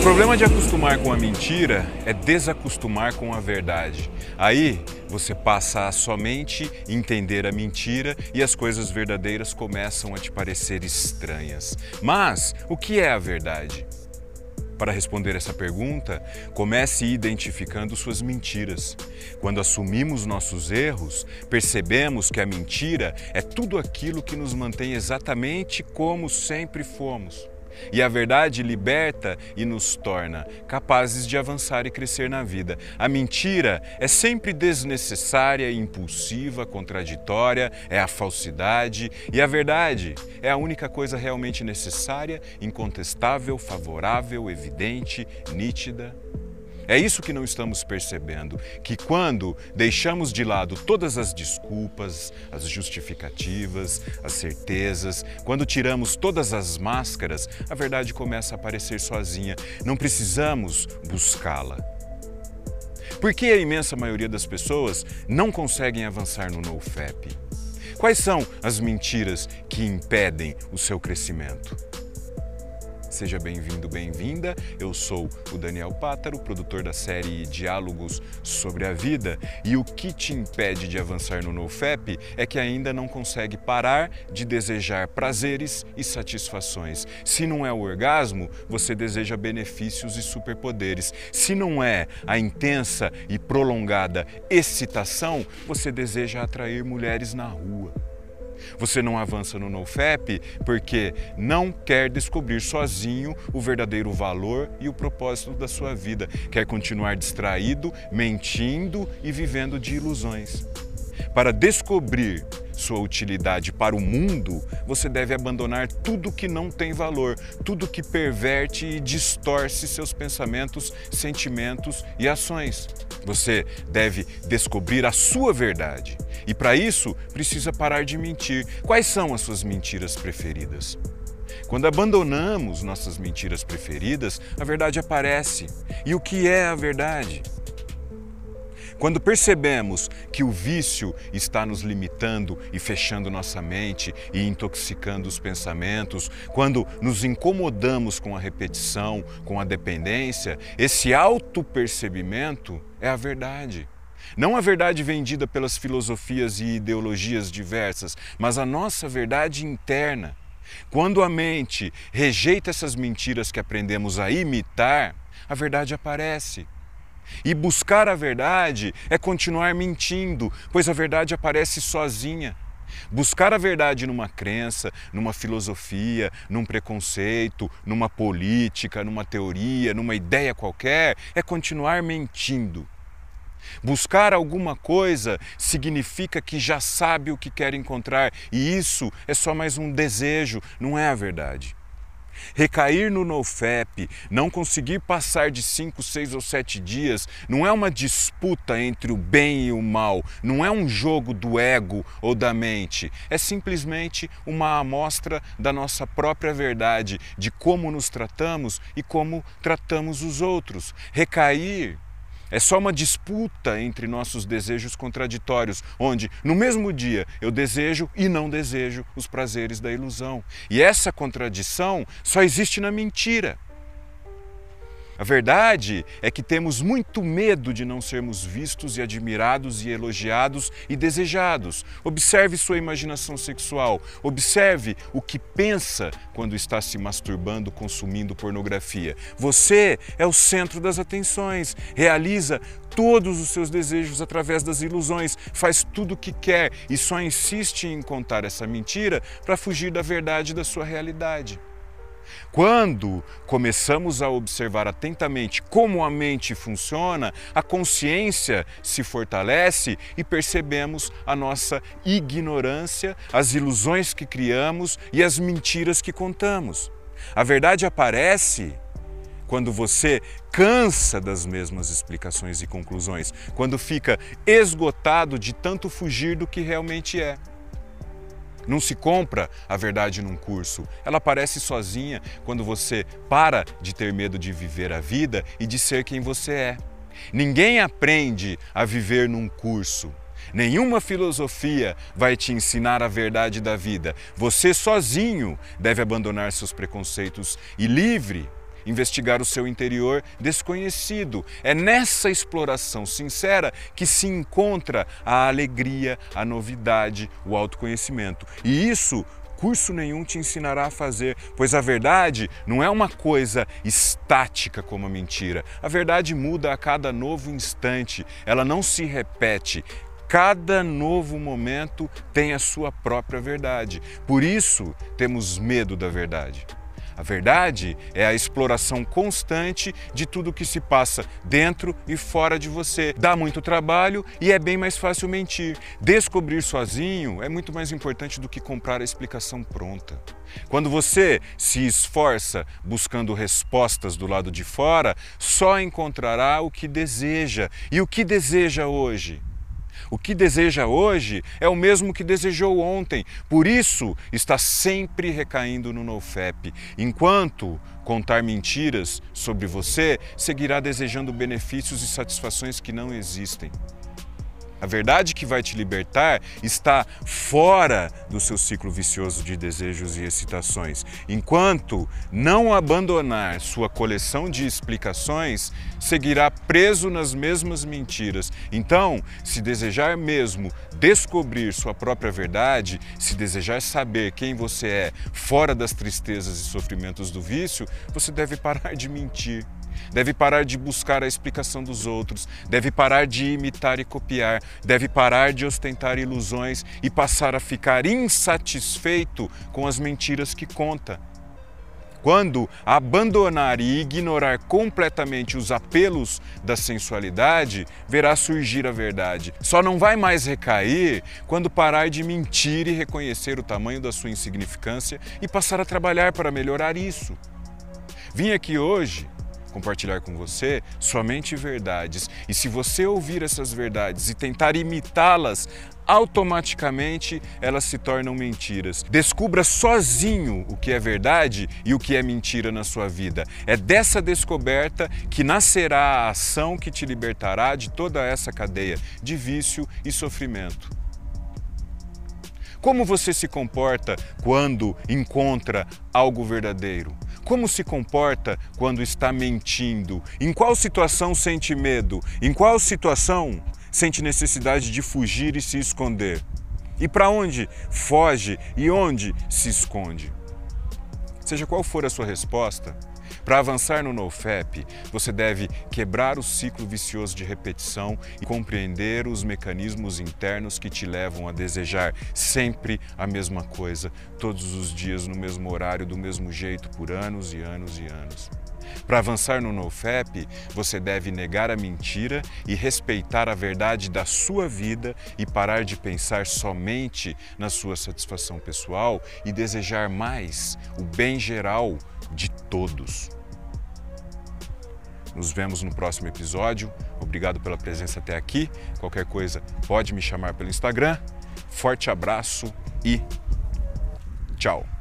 O problema de acostumar com a mentira é desacostumar com a verdade. Aí você passa a somente entender a mentira e as coisas verdadeiras começam a te parecer estranhas. Mas o que é a verdade? Para responder essa pergunta, comece identificando suas mentiras. Quando assumimos nossos erros, percebemos que a mentira é tudo aquilo que nos mantém exatamente como sempre fomos. E a verdade liberta e nos torna capazes de avançar e crescer na vida. A mentira é sempre desnecessária, impulsiva, contraditória, é a falsidade. E a verdade é a única coisa realmente necessária, incontestável, favorável, evidente, nítida. É isso que não estamos percebendo, que quando deixamos de lado todas as desculpas, as justificativas, as certezas, quando tiramos todas as máscaras, a verdade começa a aparecer sozinha. Não precisamos buscá-la. Por que a imensa maioria das pessoas não conseguem avançar no NoFap? Quais são as mentiras que impedem o seu crescimento? Seja bem-vindo, bem-vinda. Eu sou o Daniel Pátaro, produtor da série Diálogos sobre a Vida. E o que te impede de avançar no NoFap é que ainda não consegue parar de desejar prazeres e satisfações. Se não é o orgasmo, você deseja benefícios e superpoderes. Se não é a intensa e prolongada excitação, você deseja atrair mulheres na rua. Você não avança no NoFap porque não quer descobrir sozinho o verdadeiro valor e o propósito da sua vida. Quer continuar distraído, mentindo e vivendo de ilusões. Para descobrir sua utilidade para o mundo, você deve abandonar tudo que não tem valor, tudo que perverte e distorce seus pensamentos, sentimentos e ações. Você deve descobrir a sua verdade e, para isso, precisa parar de mentir. Quais são as suas mentiras preferidas? Quando abandonamos nossas mentiras preferidas, a verdade aparece. E o que é a verdade? Quando percebemos que o vício está nos limitando e fechando nossa mente e intoxicando os pensamentos, quando nos incomodamos com a repetição, com a dependência, esse autopercebimento é a verdade. Não a verdade vendida pelas filosofias e ideologias diversas, mas a nossa verdade interna. Quando a mente rejeita essas mentiras que aprendemos a imitar, a verdade aparece. E buscar a verdade é continuar mentindo, pois a verdade aparece sozinha. Buscar a verdade numa crença, numa filosofia, num preconceito, numa política, numa teoria, numa ideia qualquer, é continuar mentindo. Buscar alguma coisa significa que já sabe o que quer encontrar, e isso é só mais um desejo, não é a verdade. Recair no NoFap, não conseguir passar de 5, 6 ou 7 dias, não é uma disputa entre o bem e o mal, não é um jogo do ego ou da mente, é simplesmente uma amostra da nossa própria verdade, de como nos tratamos e como tratamos os outros. Recair é só uma disputa entre nossos desejos contraditórios, onde no mesmo dia eu desejo e não desejo os prazeres da ilusão. E essa contradição só existe na mentira. A verdade é que temos muito medo de não sermos vistos e admirados e elogiados e desejados. Observe sua imaginação sexual, observe o que pensa quando está se masturbando, consumindo pornografia. Você é o centro das atenções, realiza todos os seus desejos através das ilusões, faz tudo o que quer e só insiste em contar essa mentira para fugir da verdade da sua realidade. Quando começamos a observar atentamente como a mente funciona, a consciência se fortalece e percebemos a nossa ignorância, as ilusões que criamos e as mentiras que contamos. A verdade aparece quando você cansa das mesmas explicações e conclusões, quando fica esgotado de tanto fugir do que realmente é. Não se compra a verdade num curso. Ela aparece sozinha quando você para de ter medo de viver a vida e de ser quem você é. Ninguém aprende a viver num curso. Nenhuma filosofia vai te ensinar a verdade da vida. Você sozinho deve abandonar seus preconceitos e livre investigar o seu interior desconhecido. É nessa exploração sincera que se encontra a alegria, a novidade, o autoconhecimento. E isso curso nenhum te ensinará a fazer, pois a verdade não é uma coisa estática como a mentira. A verdade muda a cada novo instante, ela não se repete. Cada novo momento tem a sua própria verdade. Por isso, temos medo da verdade. A verdade é a exploração constante de tudo que se passa dentro e fora de você. Dá muito trabalho e é bem mais fácil mentir. Descobrir sozinho é muito mais importante do que comprar a explicação pronta. Quando você se esforça buscando respostas do lado de fora, só encontrará o que deseja. E o que deseja hoje? O que deseja hoje é o mesmo que desejou ontem, por isso está sempre recaindo no NoFap. Enquanto contar mentiras sobre você, seguirá desejando benefícios e satisfações que não existem. A verdade que vai te libertar está fora do seu ciclo vicioso de desejos e excitações. Enquanto não abandonar sua coleção de explicações, seguirá preso nas mesmas mentiras. Então, se desejar mesmo descobrir sua própria verdade, se desejar saber quem você é fora das tristezas e sofrimentos do vício, você deve parar de mentir deve parar de buscar a explicação dos outros, deve parar de imitar e copiar, deve parar de ostentar ilusões e passar a ficar insatisfeito com as mentiras que conta. Quando abandonar e ignorar completamente os apelos da sensualidade, verá surgir a verdade. Só não vai mais recair quando parar de mentir e reconhecer o tamanho da sua insignificância e passar a trabalhar para melhorar isso. Vim aqui hoje compartilhar com você somente verdades. E se você ouvir essas verdades e tentar imitá-las, automaticamente elas se tornam mentiras. Descubra sozinho o que é verdade e o que é mentira na sua vida. É dessa descoberta que nascerá a ação que te libertará de toda essa cadeia de vício e sofrimento. Como você se comporta quando encontra algo verdadeiro? Como se comporta quando está mentindo? Em qual situação sente medo? Em qual situação sente necessidade de fugir e se esconder? E para onde foge e onde se esconde? Seja qual for a sua resposta, para avançar no NoFap, você deve quebrar o ciclo vicioso de repetição e compreender os mecanismos internos que te levam a desejar sempre a mesma coisa, todos os dias no mesmo horário, do mesmo jeito, por anos e anos e anos. Para avançar no NoFap, você deve negar a mentira e respeitar a verdade da sua vida e parar de pensar somente na sua satisfação pessoal e desejar mais o bem geral de todos. Nos vemos no próximo episódio. Obrigado pela presença até aqui. Qualquer coisa, pode me chamar pelo Instagram. Forte abraço e tchau.